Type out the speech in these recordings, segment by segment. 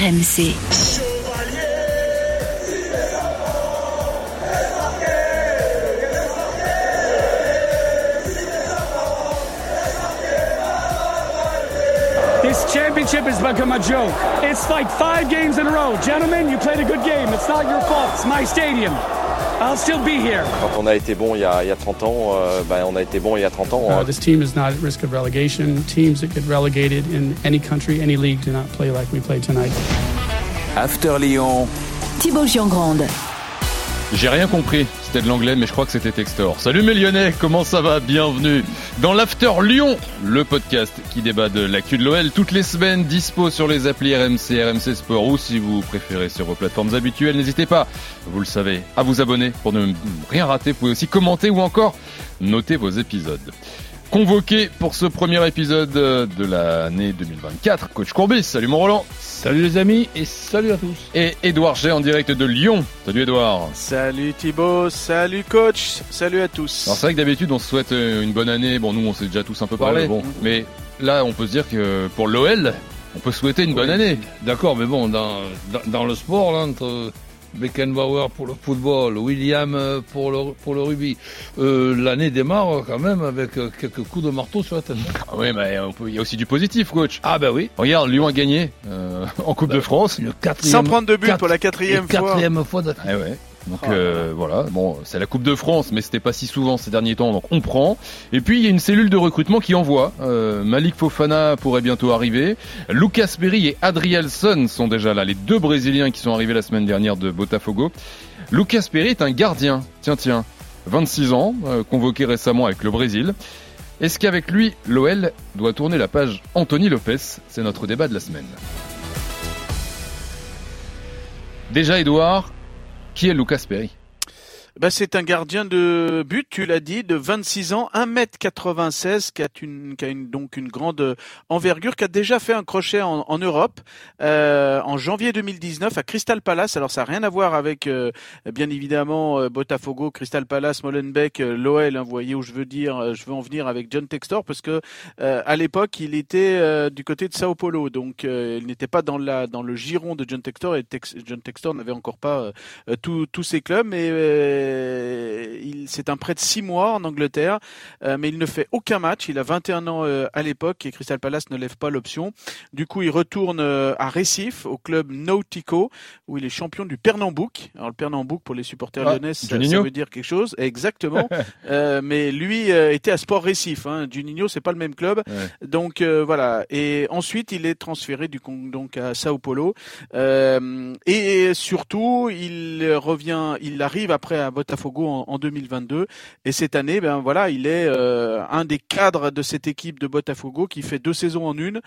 RMC. This championship has become a joke. It's like five games in a row. Gentlemen, you played a good game. It's not your fault. It's my stadium. I'll still be here. Quand on a été bon il y a, il y a 30 ans, euh, ben, on a été bon il y a 30 ans. Uh, this team is not at risk of relegation. Teams that get relegated in any country, any league, do not play like we played tonight. After Lyon, Thibaut Giangrande. J'ai rien compris, c'était de l'anglais, mais je crois que c'était Textor. Salut mes Lyonnais, comment ça va? Bienvenue dans l'After Lyon, le podcast qui débat de l'actu de l'OL toutes les semaines, dispo sur les applis RMC, RMC Sport ou si vous préférez sur vos plateformes habituelles. N'hésitez pas, vous le savez, à vous abonner pour ne rien rater. Vous pouvez aussi commenter ou encore noter vos épisodes. Convoqué pour ce premier épisode de l'année 2024, coach Courbis. Salut mon Roland. Salut les amis et salut à tous. Et Édouard G en direct de Lyon. Salut Édouard. Salut Thibaut, salut coach, salut à tous. Alors c'est vrai que d'habitude on se souhaite euh, une bonne année. Bon nous on s'est déjà tous un peu parlé. Ouais, bon. Mais là on peut se dire que pour l'OL, on peut souhaiter une bonne Oui. année. D'accord, mais bon, dans, dans, dans le sport, là, entre Beckenbauer pour le football, William euh, pour le, pour le rugby, euh, l'année démarre quand même avec euh, quelques coups de marteau sur la tête. Ah oui mais on peut- il y a aussi du positif coach. Ah ben oui, Regarde, Lyon a gagné euh, en Coupe de France. le quatrième, Sans prendre de but quatre- pour la quatrième fois. quatrième fois d'affilée. Ah ouais. Donc euh, voilà, bon, c'est la Coupe de France, mais c'était pas si souvent ces derniers temps, donc on prend. Et puis il y a une cellule de recrutement qui envoie. Euh, Malik Fofana pourrait bientôt arriver. Lucas Perry et Adrielson sont déjà là, les deux Brésiliens qui sont arrivés la semaine dernière de Botafogo. Lucas Perry est un gardien, tiens tiens, 26 ans, euh, convoqué récemment avec le Brésil. Est-ce qu'avec lui, l'OL doit tourner la page Anthony Lopez? C'est notre débat de la semaine. Déjà, Edouard, qui est Lucas Perry? Bah, c'est un gardien de but, tu l'as dit, de 26 ans, 1m96, qui a, une, qui a une, donc une grande envergure, qui a déjà fait un crochet en, en Europe euh, en janvier 2019 à Crystal Palace. Alors ça n'a rien à voir avec, euh, bien évidemment, euh, Botafogo, Crystal Palace, Molenbeek, euh, l'OL. hein, vous voyez où je veux dire, euh, je veux en venir avec John Textor, parce que euh, à l'époque il était du côté de Sao Paulo, donc il n'était pas dans la dans le giron de John Textor et John Textor n'avait encore pas tous ses clubs, mais c'est un prêt de six mois en Angleterre, euh, mais il ne fait aucun match. Il a 21 ans euh, à l'époque et Crystal Palace ne lève pas l'option. Du coup, il retourne euh, à Recife, au club Nautico, où il est champion du Pernambouc. Alors le Pernambouc pour les supporters Ah, lyonnais, ça, veut dire quelque chose, exactement. Mais lui était à Sport Recife. Hein. Juninho, c'est pas le même club. Ouais. Donc voilà. Et ensuite, il est transféré du donc à Sao Paulo. Et surtout, il revient, il arrive après à Botafogo en, en 2022. Et cette année, ben voilà, il est euh, un des cadres de cette équipe de Botafogo qui fait deux saisons en une.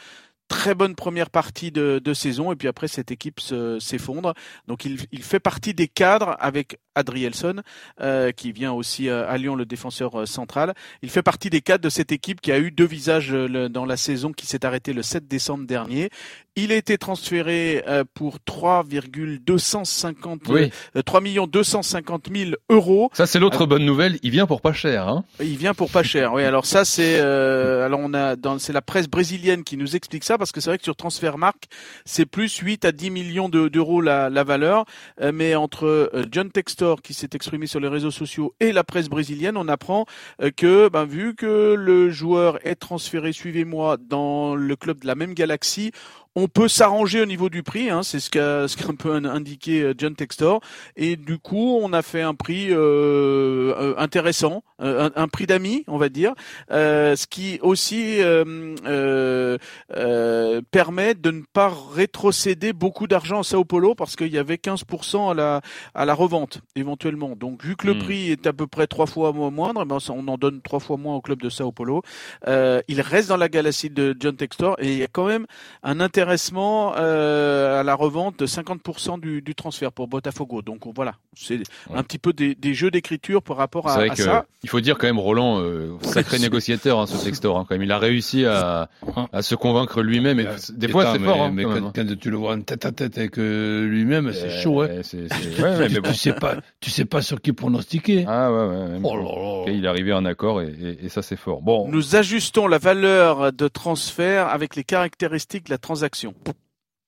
Très bonne première partie de, de saison et puis après cette équipe se- s'effondre. Donc il, il fait partie des cadres avec Adrielson euh, qui vient aussi euh, à Lyon le défenseur euh, central. Il fait partie des cadres de cette équipe qui a eu deux visages euh, le- dans la saison qui s'est arrêtée le 7 décembre dernier. Il a été transféré euh, pour 3,250 Oui, euh, 3 250 000 euros. ça c'est l'autre bonne nouvelle, il vient pour pas cher. Hein Il vient pour pas cher. Oui, alors ça c'est euh, alors on a dans c'est la presse brésilienne qui nous explique ça parce que c'est vrai que sur Transfermarkt c'est plus 8 à 10 millions de- d'euros la, la valeur, Euh, mais entre euh, John Textor qui s'est exprimé sur les réseaux sociaux et la presse brésilienne, on apprend euh, que ben vu que le joueur est transféré, suivez-moi, dans le club de la même galaxie. On peut s'arranger au niveau du prix, hein, c'est ce qu'a ce qu'a un peu in- indiqué euh, John Textor. Et du coup, on a fait un prix euh, euh, intéressant, euh, un, un prix d'amis, on va dire, euh, ce qui aussi euh, euh, euh, permet de ne pas rétrocéder beaucoup d'argent à Sao Paulo parce qu'il y avait 15% à la à la revente éventuellement. Donc vu que le Hmm. prix est à peu près trois fois mo- moindre, ben, ça, on en donne trois fois moins au club de Sao Paulo. Euh, il reste dans la galaxie de John Textor et il y a quand même un intéressement euh, à la revente de 50% du, du transfert pour Botafogo. Donc on- voilà, c'est un petit peu des, des jeux d'écriture par rapport C'est à, vrai à que ça. il faut dire quand même Roland, euh, sacré négociateur hein, ce Textor. Hein, quand même, il a réussi à, à se convaincre lui-même. Et des fois c'est fort. mais, hein, mais quand quand, tu le vois en tête à tête avec euh, lui-même, c'est Euh, chaud. Hein. c'est- c'est- ouais, ouais, mais bon. tu sais pas, tu sais pas sur qui pronostiquer. Ah ouais, ouais. ouais. Oh là là. Ok, il est arrivé à un accord et, et- et ça c'est fort. Bon, Nous ajustons la valeur de transfert avec les caractéristiques de la transaction.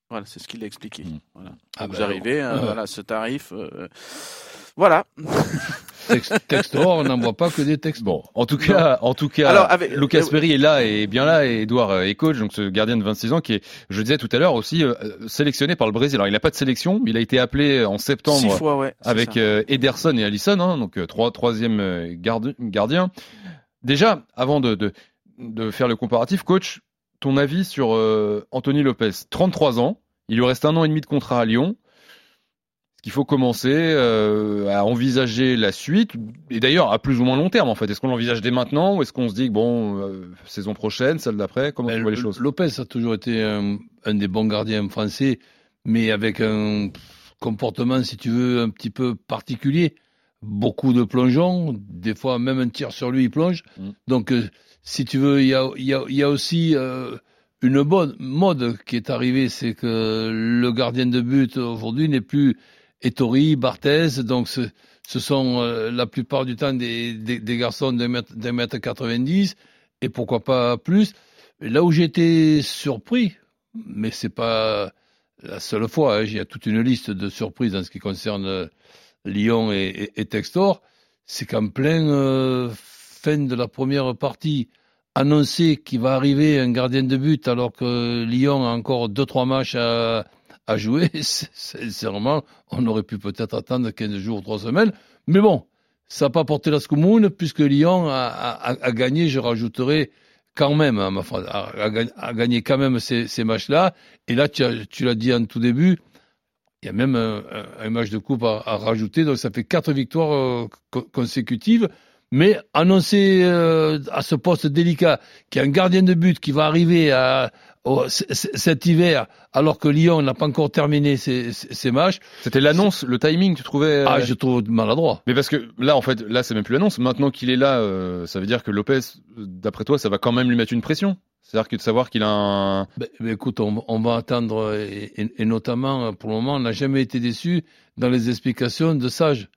Voilà, c'est ce qu'il a expliqué. Mm. Voilà. Ah vous ben, arrivez, hein, euh, voilà, ce tarif. euh, voilà. Text- Textor, on n'envoie pas que des textes. Bon, en tout cas, en tout cas, Alors, avec- Lucas euh, Perry est là et bien là et Edouard euh, est coach, donc ce gardien de 26 ans qui est, je le disais tout à l'heure aussi, euh, sélectionné par le Brésil. Alors il n'a pas de sélection, mais il a été appelé en Six septembre fois, ouais. avec euh, Ederson et Allison, hein, donc euh, trois troisième euh, gardien. Déjà, avant de, de de faire le comparatif, coach, ton avis sur euh, Anthony Lopez, 33 ans, il lui reste un an et demi de contrat à Lyon. Est-ce qu'il faut commencer euh, à envisager la suite? Et d'ailleurs à plus ou moins long terme en fait Est-ce qu'on l'envisage dès maintenant ou est-ce qu'on se dit que bon euh, saison prochaine, celle d'après Comment tu Ben, vois les choses? Lopez a toujours été un, un des bons gardiens français, mais avec un comportement, si tu veux, un petit peu particulier. Beaucoup de plongeons, des fois même un tir sur lui, il plonge. Mm. Donc, si tu veux, il y a, y a, y a aussi euh, une bonne mode qui est arrivée, c'est que le gardien de but aujourd'hui n'est plus Ettori, Barthez, donc ce, ce sont euh, la plupart du temps des, des, des garçons d'un mètre, d'un mètre 90 et pourquoi pas plus. Là où j'ai été surpris, mais c'est pas la seule fois, hein, il y a toute une liste de surprises en ce qui concerne euh, Lyon et, et- et Textor, c'est qu'en plein euh, fin de la première partie, annoncer qu'il va arriver un gardien de but alors que Lyon a encore deux trois matchs à, jouer, sincèrement, on aurait pu peut-être attendre 15 jours, 3 semaines. Mais bon, ça n'a pas porté la commune puisque Lyon a, gagné, je rajouterai quand même, hein, ma phrase, a, a gagné- quand même ces, matchs-là. Et là, tu, as- tu l'as dit en tout début, il y a même un, match de coupe à, rajouter, donc ça fait quatre victoires euh, co- consécutives. Mais annoncer euh, à ce poste délicat qu'il y a un gardien de but qui va arriver à, cet hiver, alors que Lyon n'a pas encore terminé ses, matchs, C'était l'annonce, le timing, tu trouvais euh, ah, je trouve maladroit. Mais parce que là, en fait, là, c'est même plus l'annonce. Maintenant qu'il est là, euh, ça veut dire que Lopez, d'après toi, ça va quand même lui mettre une pression. C'est-à-dire que de savoir qu'il a un. Ben, écoute, on, on va attendre, et, et- et notamment, pour le moment, on n'a jamais été déçu dans les explications de Sage.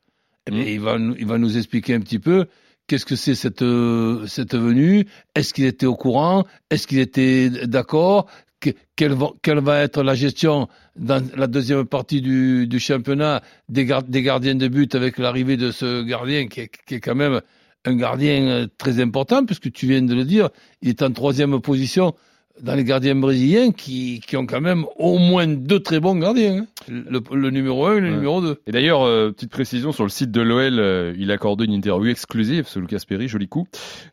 Eh bien, Mhm. il, va, nous- il va nous expliquer un petit peu qu'est-ce que c'est cette, euh, cette venue, est-ce qu'il était au courant, est-ce qu'il était d'accord, que- quelle, va, quelle va être la gestion dans la deuxième partie du, du championnat des, gar- des gardiens de but avec l'arrivée de ce gardien qui est, qui est quand même un gardien euh, très important, puisque tu viens de le dire, il est en troisième position dans les gardiens brésiliens qui, qui ont quand même au moins deux très bons gardiens. hein. Le, le numéro 1 et le Ouais. numéro 2. Et d'ailleurs, euh, petite précision sur le site de l'OL, euh, il a accordé une interview exclusive, ce Lucas Perry, joli coup.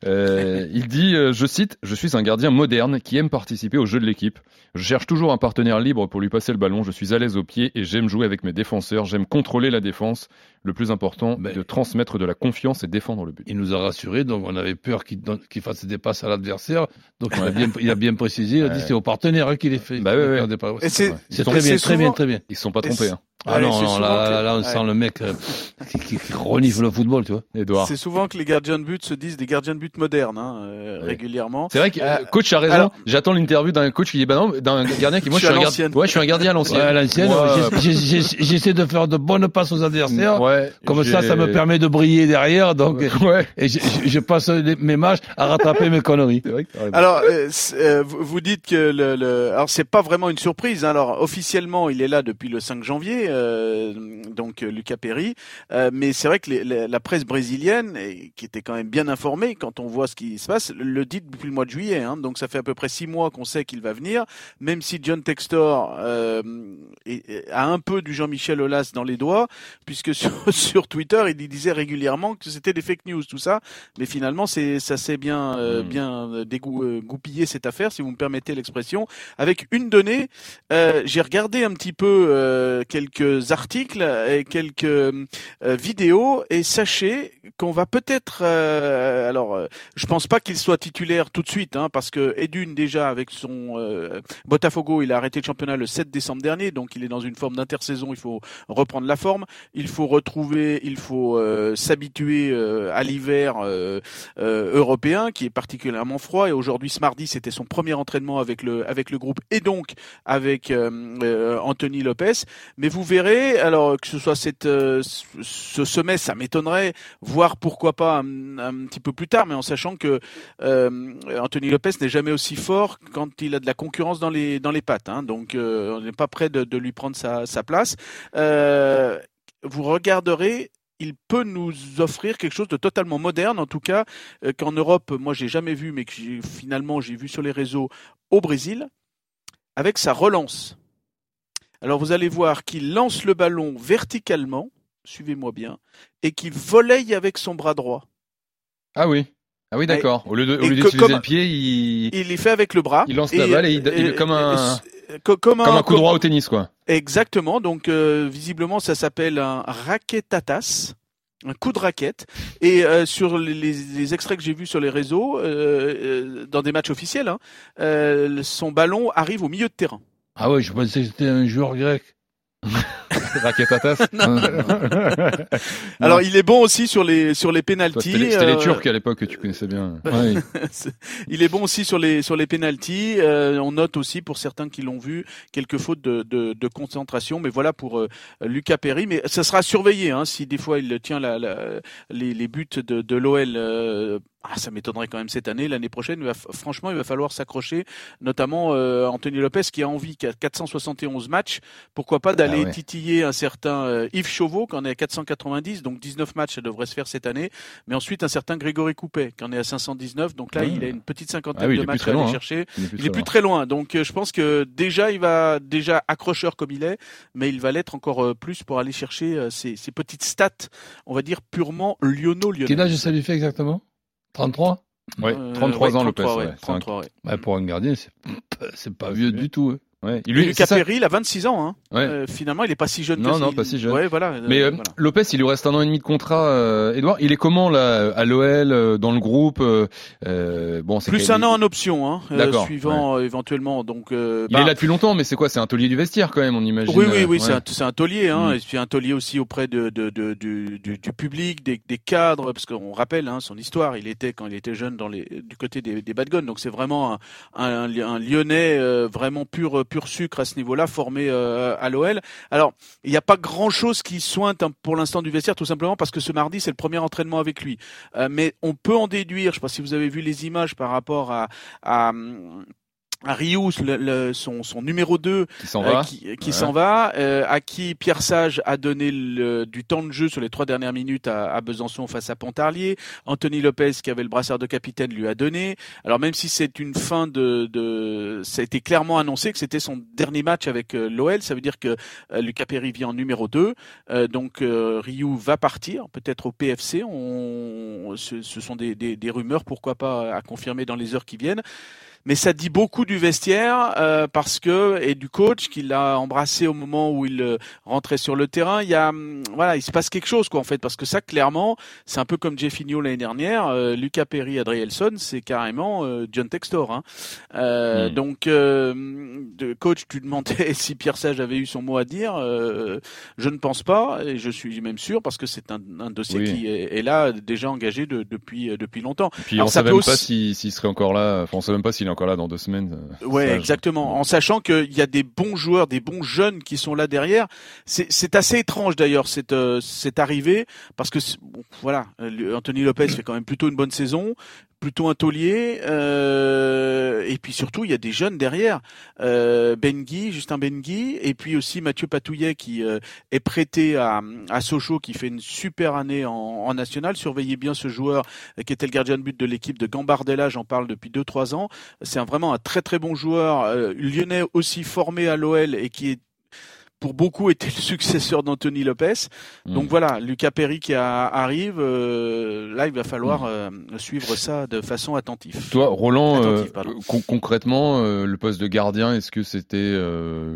Euh, il dit, euh, je cite, je suis un gardien moderne qui aime participer au jeu de l'équipe. Je cherche toujours un partenaire libre pour lui passer le ballon. Je suis à l'aise au pied et j'aime jouer avec mes défenseurs. J'aime contrôler la défense. Le plus important, Ben- de transmettre de la confiance et défendre le but. Il nous a rassurés, donc on avait peur qu'il fasse des passes à l'adversaire. Donc il, a bien, il a bien précisé, il a dit Ouais. c'est au partenaire hein, qu'il est fait. Bah ouais, ouais. c'est- très bien, très bien, très bien. Ils se sont pas trompés, hein. Ah Ouais, non, là, que- là, on ouais. sent le mec euh, qui, qui, qui renifle le football, tu vois. Edouard. C'est souvent que les gardiens de but se disent des gardiens de but modernes, hein, euh, Ouais. régulièrement. C'est vrai que Euh, euh, coach a raison. alors- J'attends l'interview d'un coach qui dit bah non, d'un gardien qui moi Je suis un gardien. Ouais, je suis un gardien à l'ancienne. J'essaie de faire de bonnes passes aux adversaires. ouais, Comme ça, ça me permet de briller derrière. Donc, Ouais. et je, je- je passe les- mes matchs à rattraper mes conneries. C'est vrai que t'as raison. Alors, euh, euh, vous, vous dites que le, le alors c'est pas vraiment une surprise. hein. Alors officiellement, il est là depuis le 5 janvier, euh, donc euh, Lucas Perry. Euh, mais c'est vrai que les- la presse brésilienne, et qui était quand même bien informée quand on voit ce qui se passe, le dit depuis le mois de juillet. Hein. Donc ça fait à peu près six mois qu'on sait qu'il va venir. Même si John Textor euh, est- a un peu du Jean-Michel Aulas dans les doigts, puisque sur, sur Twitter, il disait régulièrement que c'était des fake news, tout ça. Mais finalement, c'est ça s'est bien euh, Mm. bien euh, dégou- euh, goupillé cette affaire, si vous me permettez l'expression, avec une donnée. Euh, J'ai regardé un petit peu euh, quelques articles et quelques euh, vidéos, et sachez qu'on va peut-être. euh, alors, euh, je pense pas qu'il soit titulaire tout de suite, hein, parce que Edune déjà avec son euh, Botafogo, il a arrêté le championnat le 7 décembre dernier, donc il est dans une forme d'intersaison. Il faut reprendre la forme. Il faut retrouver, il faut euh, s'habituer à l'hiver européen qui est particulièrement froid. Et aujourd'hui, ce mardi, c'était son premier entraînement avec le avec le groupe et donc avec Anthony Lopez. Mais vous verrez Alors que ce soit euh, ce sommet, ça m'étonnerait. Voir pourquoi pas un, petit peu plus tard, mais en sachant que euh, Anthony Lopez n'est jamais aussi fort quand il a de la concurrence dans les dans pattes. Hein. donc on n'est pas prêt de, lui prendre sa, sa place. vous regarderez il peut nous offrir quelque chose de totalement moderne, en tout cas qu'en Europe, moi j'ai jamais vu, mais que finalement j'ai vu sur les réseaux au Brésil, avec sa relance. Alors vous allez voir qu'il lance le ballon verticalement, suivez-moi bien, et qu'il volaille avec son bras droit. Ah oui. Ah oui, d'accord. Au lieu d'utiliser le pied, il... il fait avec le bras. Il lance la balle et, il, comme un... Comme, un, coup droit au tennis, quoi. Exactement. Donc, euh, visiblement, ça s'appelle un raquetatas un coup de raquette. Et euh, sur les, extraits que j'ai vus sur les réseaux, euh, dans des matchs officiels, hein, son ballon arrive au milieu de terrain. Ah ouais, je pensais que c'était un joueur grec. Alors il est bon aussi sur les sur les pénalties. C'était les, euh, Turcs à l'époque que tu connaissais bien. il est bon aussi sur les sur les pénalties. Euh, on note aussi pour certains qui l'ont vu quelques fautes de, de, de, concentration. Mais voilà pour euh, Lucas Perry. Mais ça sera surveillé hein, si des fois il tient la, la les, les, buts de, de l'OL ah, ça m'étonnerait quand même cette année. L'année prochaine, il va, franchement, il va falloir s'accrocher, notamment Anthony Lopez qui a envie, qui a 471 matchs. Pourquoi pas d'aller ah titiller un certain euh, Yves Chauveau, qui en est à 490, donc 19 matchs, ça devrait se faire cette année. Mais ensuite, un certain Grégory Coupet, qui en est à 519. Donc là, il a une petite cinquantaine ah de matchs à aller hein. chercher. Il est plus, très, loin. Donc euh, je pense que déjà, il va déjà accrocheur comme il est, mais il va l'être encore plus pour aller chercher ces, ces petites stats, on va dire purement lyonno-lyonnais. Quel âge ça lui fait exactement? 33 Oui, 33 ans Lopez. Ouais, 33, ouais. pour un gardien, c'est pas vieux du tout. Ouais. Il, lui, Lucas Perry, il a 26 ans. Hein. Ouais. Euh, finalement, il est pas si jeune. Non, que non, pas si jeune. Ouais, voilà. Mais euh, Lopez, il lui reste un an et demi de contrat. Euh, Edouard, il est comment là à l'OL euh, dans le groupe euh, Bon, plus un an en option, hein, suivant éventuellement. Donc, il est bah là depuis longtemps, mais c'est quoi C'est un taulier du vestiaire quand même, on imagine. Oui, oui, oui, c'est un, un, taulier, hein, mm. et puis un taulier aussi auprès de, de, de, du, du, public, des, des, cadres, parce qu'on rappelle hein, son histoire. Il était quand il était jeune dans les du côté des, des Bad Guns, donc c'est vraiment un, un, un Lyonnais vraiment pur pur sucre à ce niveau là formé euh, à l'OL. Alors, il n'y a pas grand-chose qui sointe hein, pour l'instant du vestiaire, tout simplement parce que ce mardi, c'est le premier entraînement avec lui. Euh, mais on peut en déduire, je ne sais pas si vous avez vu les images par rapport à Rius, le, son, son, numéro 2, qui s'en va, euh, qui, s'en va euh, à qui Pierre Sage a donné le, du temps de jeu sur les trois dernières minutes à, à, Besançon face à Pontarlier. Anthony Lopez, qui avait le brassard de capitaine, lui a donné. Alors même si c'est une fin de, de, ça a été clairement annoncé que c'était son dernier match avec euh, l'OL, ça veut dire que Lucas Perry vient en numéro 2. donc Ryu va partir, peut-être au PFC. On, ce, ce sont des, des, des rumeurs, pourquoi pas à confirmer dans les heures qui viennent mais ça dit beaucoup du vestiaire euh, parce que et du coach qu'il a embrassé au moment où il euh, rentrait sur le terrain. Il y a hum, voilà, il se passe quelque chose quoi en fait parce que ça clairement c'est un peu comme Jeffinho l'année dernière. Euh, Lucas Perry, Adrielson, c'est carrément John Textor. Hein. Hmm. Donc de coach, tu demandais si Pierre Sage avait eu son mot à dire. je ne pense pas et je suis même sûr parce que c'est un, un, dossier qui est, est, là déjà engagé de, depuis depuis longtemps. Et puis on ne sait même pas s'il serait encore là. Enfin, on sait même pas s'il est encore là dans deux semaines. Euh, ouais, exactement. En sachant qu'il y a des bons joueurs, des bons jeunes qui sont là derrière. C'est assez étrange d'ailleurs cette euh, cette arrivée parce que voilà, Anthony Lopez fait quand même plutôt une bonne saison plutôt un taulier. Euh, et puis surtout, il y a des jeunes derrière. Euh, Bengui, Justin Bengui, et puis aussi Mathieu Patouillet qui euh, est prêté à, à Sochaux, qui fait une super année en, en, national. Surveillez bien ce joueur qui était le gardien de but de l'équipe de Gambardella, j'en parle depuis 2-3 ans. C'est vraiment un très très bon joueur, euh, lyonnais aussi formé à l'OL et qui est pour beaucoup était le successeur d'Anthony Lopez. Donc mm. voilà, Lucas Perry qui arrive, euh, là il va falloir mm. euh, suivre ça de façon attentive. Toi, Roland, euh, concrètement, le poste de gardien, est-ce que c'était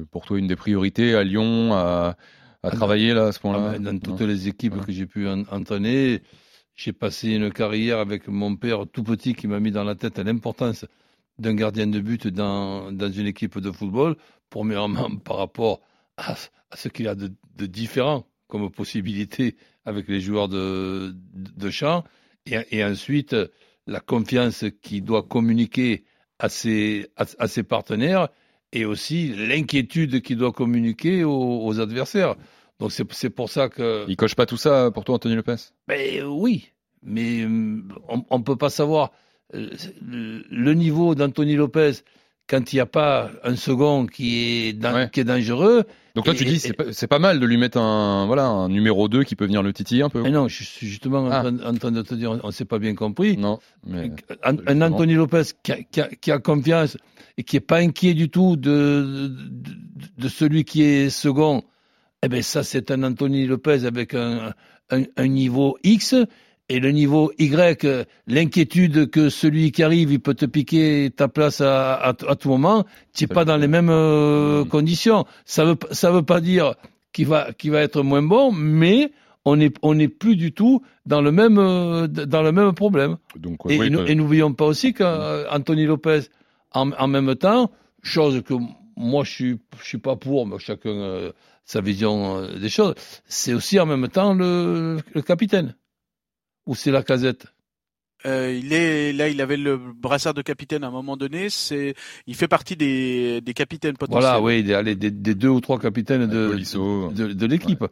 pour toi une des priorités à Lyon à, à travailler là à ce point-là ah ben, Dans toutes les équipes que j'ai pu entraîner, j'ai passé une carrière avec mon père tout petit qui m'a mis dans la tête l'importance d'un gardien de but dans, dans une équipe de football, premièrement par rapport à, ce qu'il y a de, différent comme possibilité avec les joueurs de, de, champ, et, ensuite la confiance qu'il doit communiquer à ses, à, ses partenaires, et aussi l'inquiétude qu'il doit communiquer aux, aux adversaires. Donc c'est pour ça que. Il coche pas tout ça pour toi, Anthony Lopez? Ben, Oui, mais on ne peut pas savoir le niveau d'Anthony Lopez quand il n'y a pas un second qui est, qui est dangereux. Donc là, tu dis, c'est pas, pas, mal de lui mettre un, voilà, un numéro 2 qui peut venir le titiller un peu. non, je suis justement en, ah. train, de te dire, on ne s'est pas bien compris. Non. un, Anthony Lopez qui a, qui, a, qui a, confiance et qui n'est pas inquiet du tout de, de, de, celui qui est second, eh ben ça, c'est un Anthony Lopez avec un, un, un niveau X et le niveau Y, l'inquiétude que celui qui arrive, il peut te piquer ta place à, à, tout moment, tu n'es pas dans les mêmes euh, conditions. Ça veut ça veut pas dire qu'il va qu'il va être moins bon, mais on n'est on plus du tout dans le même euh, dans le même problème. Donc, et, n'oublions pas aussi qu'Anthony Lopez, en, en, même temps, chose que moi je suis je suis pas pour, mais chacun euh, sa vision des choses, c'est aussi en même temps le, le capitaine ou c'est la casette euh, il est là, il avait le brassard de capitaine à un moment donné. C'est, il fait partie des, des capitaines potentiels. Voilà, oui, des, des, des deux ou trois capitaines de, de, de, l'équipe.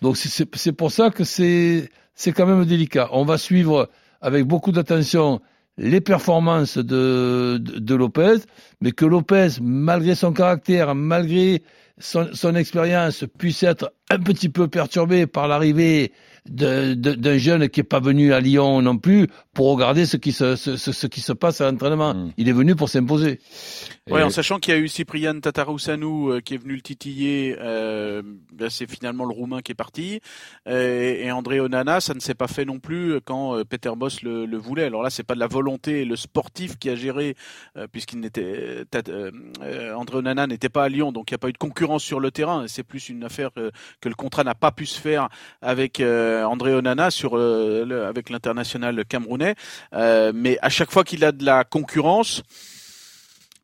Donc c'est pour ça que c'est c'est quand même délicat. On va suivre avec beaucoup d'attention les performances de, de, de, Lopez, mais que Lopez, malgré son caractère, malgré son, son expérience, puisse être un petit peu perturbé par l'arrivée d'un jeune qui est pas venu à Lyon non plus pour regarder ce qui se, ce, ce qui se passe à l'entraînement. Hmm. Il est venu pour s'imposer. Oui, en sachant qu'il y a eu Cyprien Tataroussanou euh, qui est venu le titiller, euh, ben c'est finalement le Roumain qui est parti. Euh, et André Onana, ça ne s'est pas fait non plus quand euh, Peter Boss le, le, voulait. Alors là, c'est pas de la volonté, le sportif qui a géré, puisqu'il n'était André Onana n'était pas à Lyon, donc il n'y a pas eu de concurrence sur le terrain. C'est plus une affaire que le contrat n'a pas pu se faire avec André Onana sur avec l'international camerounais. Mais à chaque fois qu'il a de la concurrence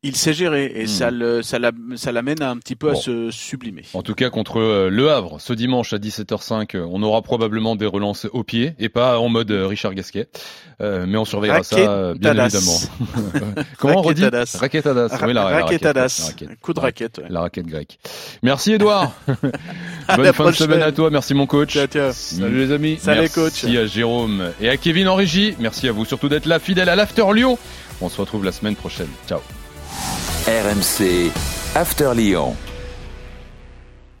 il sait gérer et ça hmm. le, ça l'amène un petit peu à se sublimer. En tout cas contre euh, Le Havre ce dimanche à 17h05, euh, on aura probablement des relances au pied et pas en mode euh, Richard Gasquet, mais on surveillera ça bien évidemment. Comment on redit Raquetadas. Oui, la, Raquetadas. Coup de raquette. La raquette grecque. Merci Edouard. Bonne fin de semaine à toi. Merci mon coach. Salut les amis. Salut coach. Merci à Jérôme et à Kevin en régie. Merci à vous surtout d'être là, fidèle à l'After Lyon. On se retrouve la semaine prochaine. Ciao. RMC After Lyon.